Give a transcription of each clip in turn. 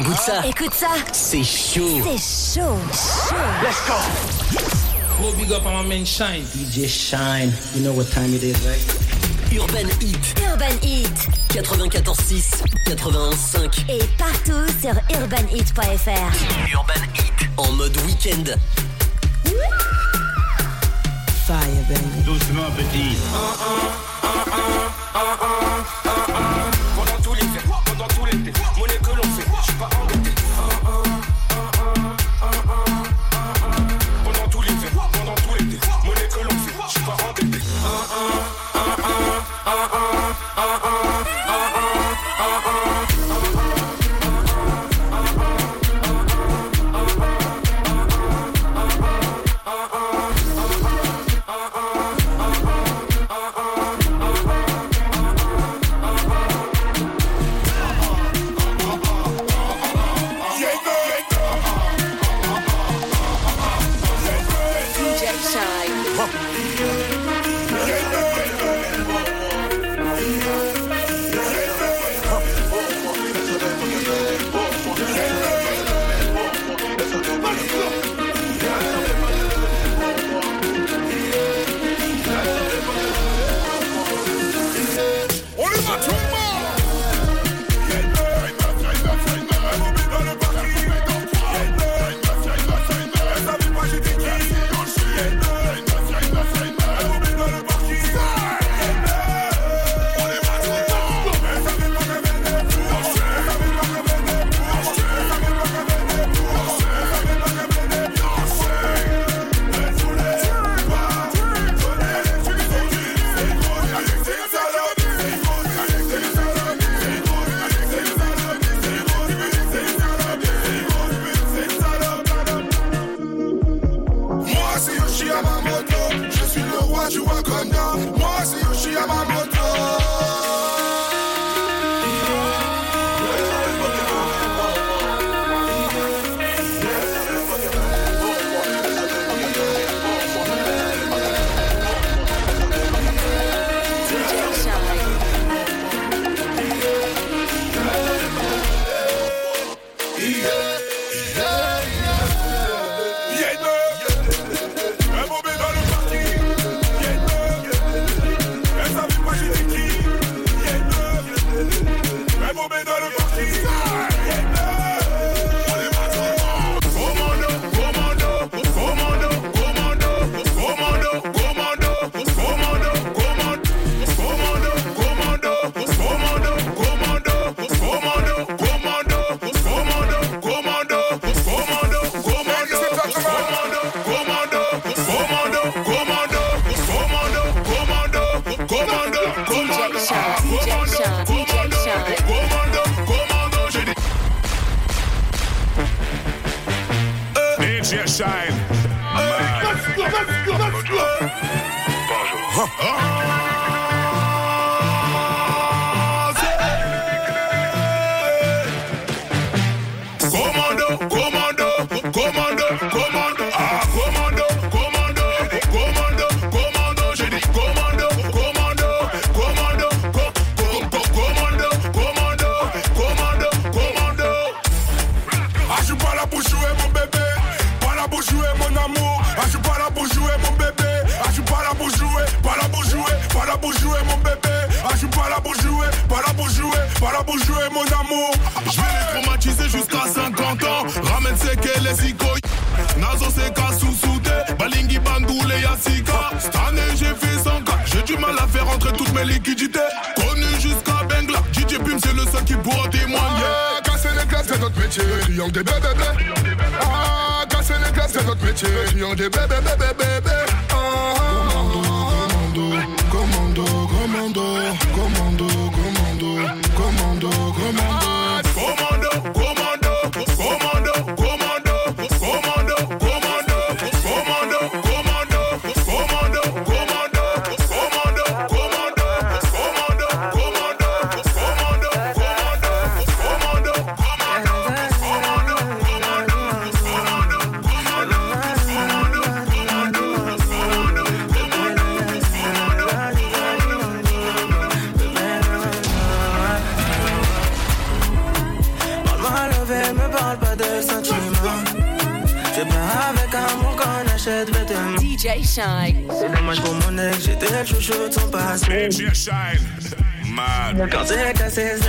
Écoute ça. Écoute ça. C'est chaud. C'est chaud. Chaud. Let's go. Gros big up on my man Shine. DJ Shine. You know what time it is, right? Urban Heat. Urban Heat. 94.6, 91.5. Et partout sur urbanheat.fr. Urban Heat. En mode week-end. Fire, baby. Doucement, petit. outside. huh. Pas là pour jouer mon amour. Je vais les traumatiser jusqu'à 50 ans. Ramène c'est que les icônes. Nazo c'est Kasusude, Balingi Bandoule Yassika. Cette année j'ai fait 100 cas. J'ai du mal à faire rentrer toutes mes liquidités. Connu jusqu'à Bengla. DJ Pim c'est le seul qui pourra témoigner. Ah, casser les glaces, c'est notre métier. Triangle des bébés, bébés. Ah, casser les glaces, c'est notre métier. Triangle des bébés, bébés, bébés. Ah, commando, commando, commando, commando, commando, Come on. Shine. C'est dommage pour mon ex, j'étais le chouchou de son passé. Eh, DJ Shine. Mad. Quand c'est cassé, Petit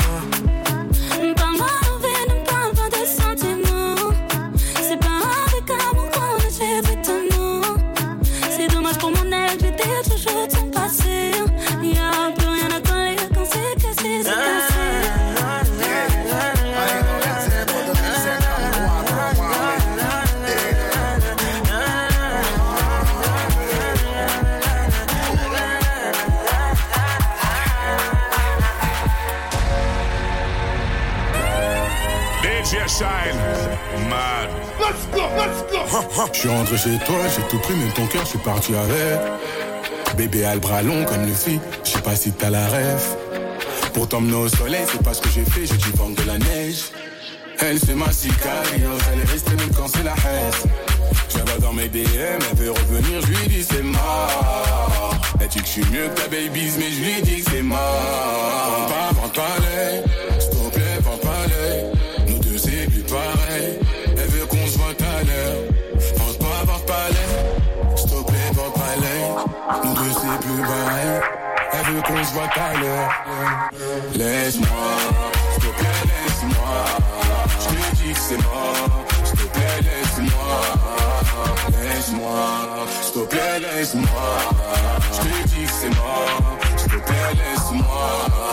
Suis rentré chez toi, j'ai tout pris, même ton cœur, je suis parti avec. Bébé a le bras long comme fit, je sais pas si t'as la rêve. Pour t'emmener au soleil, c'est pas ce que j'ai fait, j'ai dû vendre de la neige. Elle c'est ma elle est restée même quand c'est la haine. Vois dans mes DM, elle veut revenir, je lui dis c'est mort. Elle dit que je suis mieux que ta babies, mais je lui dis c'est mort. Pas Nous deux c'est plus pareil, elle veut qu'on se voit à l'heure. Laisse-moi, s'il te plaît, laisse-moi. Je lui dis que c'est mort, s'il te plaît, laisse-moi. Laisse-moi, s'il te plaît, laisse-moi. Je lui dis que c'est mort, s'il te plaît, laisse-moi.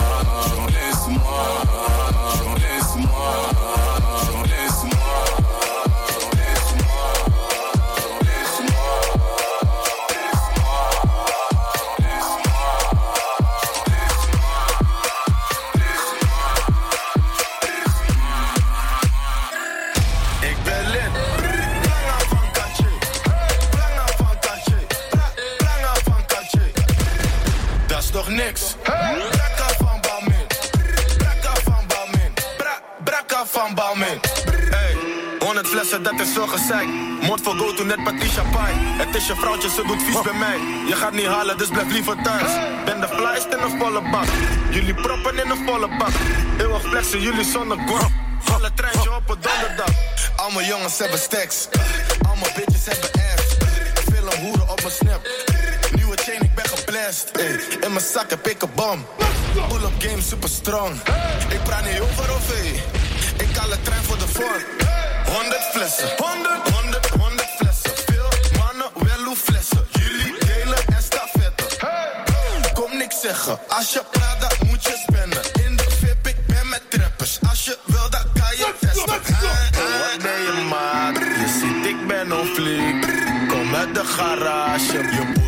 Van Balmin. Hey, 100 flessen, dat is zo gezeik. Mond voor go to net Patricia Pai. Het is je vrouwtje, ze doet vies bij mij. Je gaat niet halen, dus blijf liever thuis. Ben de flyest in een volle bak. Jullie proppen in een volle bak. Eeuwig flexen, jullie zonder guap. Alle treintje op een donderdag. Al mijn jongens hebben stacks. Al mijn bitches hebben ass. Film hoeren op mijn snap. Nieuwe chain, ik ben geblest. In mijn zak heb ik een bom. Pull-up game super strong. Ik praat niet over of. De trein voor de vorm. 100 flessen. 100, 100, 100 flessen. Veel mannen, wel hoe flessen. Jullie delen en stafetten. Kom niks zeggen. Als je praat, dan moet je spenden. In de VIP, ik ben met trappers. Als je wil, dan kan je testen. Wat ben je maat? Je ziet, ik ben on fleek. Kom uit de garage.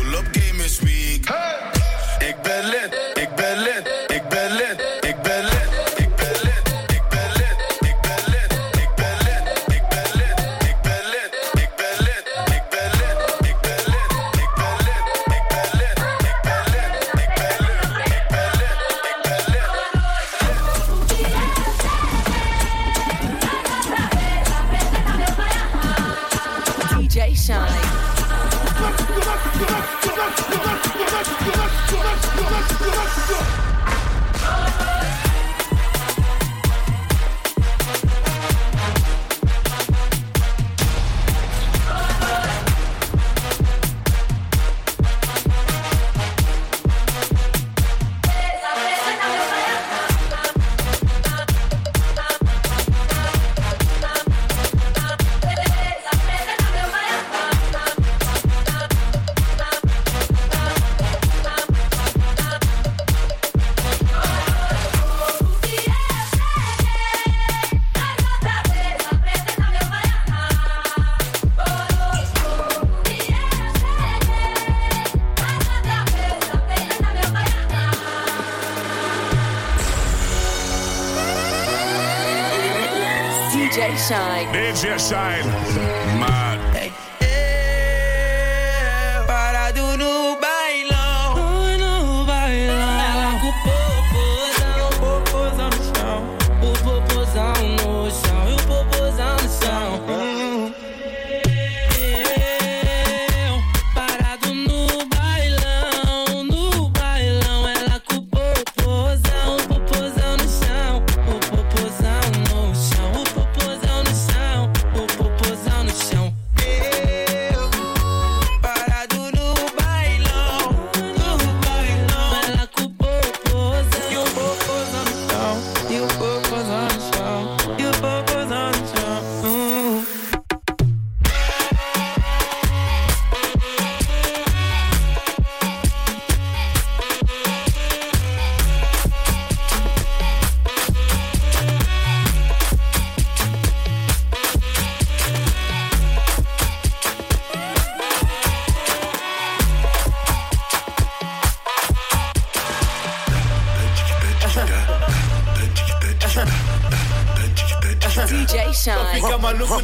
Big Jet Shine. Mad. DJ Shine. Fica maluco.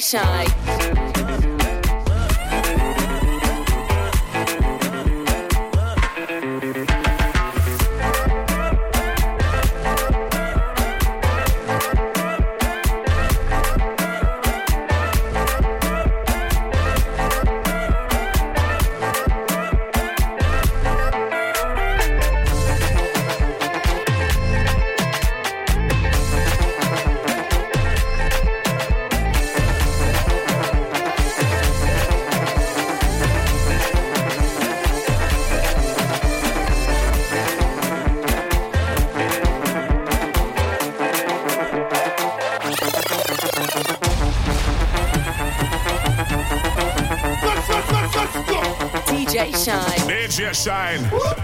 Shy. DJ Shine. Uh!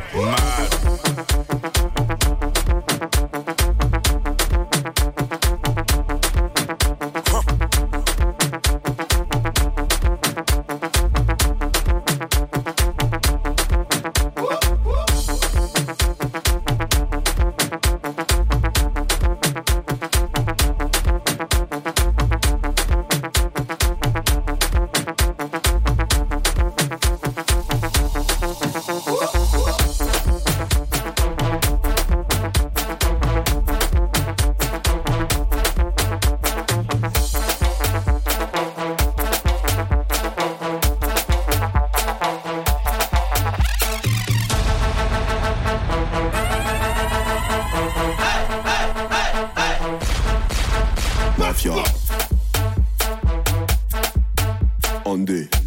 Monday.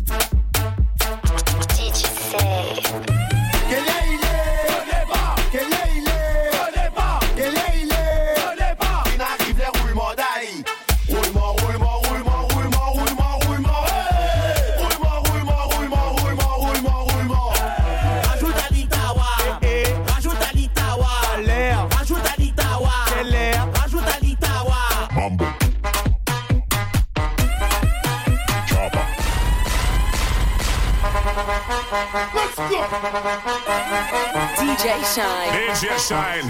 Let's go. DJ Shine. DJ Shine.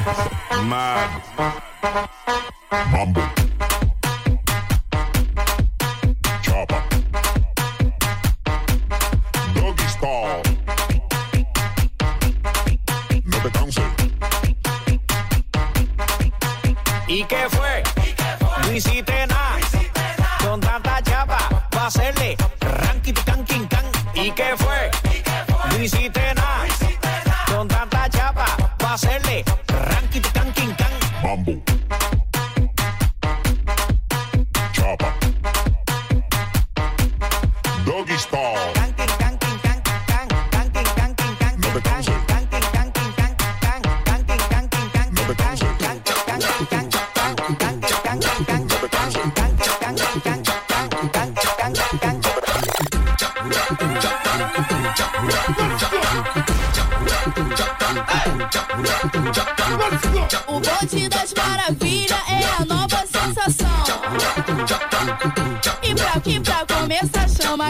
Mad. Mambo. hacerle. Ranking, can, can. Mambo.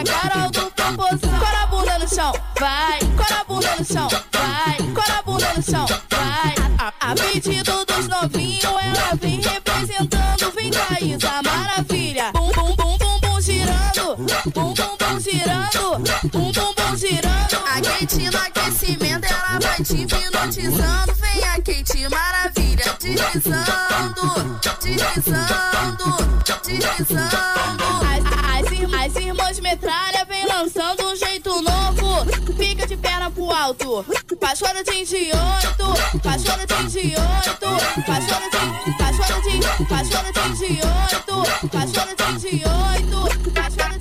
Começar, chama a Carol do Popozão. Cora a bunda no chão, vai. Cora a bunda no chão, vai. Cora a bunda no chão, vai. A, a pedido dos novinhos, ela vem representando. Vem cá, Isa girando. Bum, bum, bum, girando. A Kate no aquecimento, ela vai te hipnotizando. Vem a Kate Maravilha, deslizando. Deslizando, deslizando. As, as, as irmãs metralha vem lançando um jeito novo. Fica de perna pro alto. Paixona de 28, paixona de 28, paixona de, paixona de, paixona de 28, paixona de 28, paixona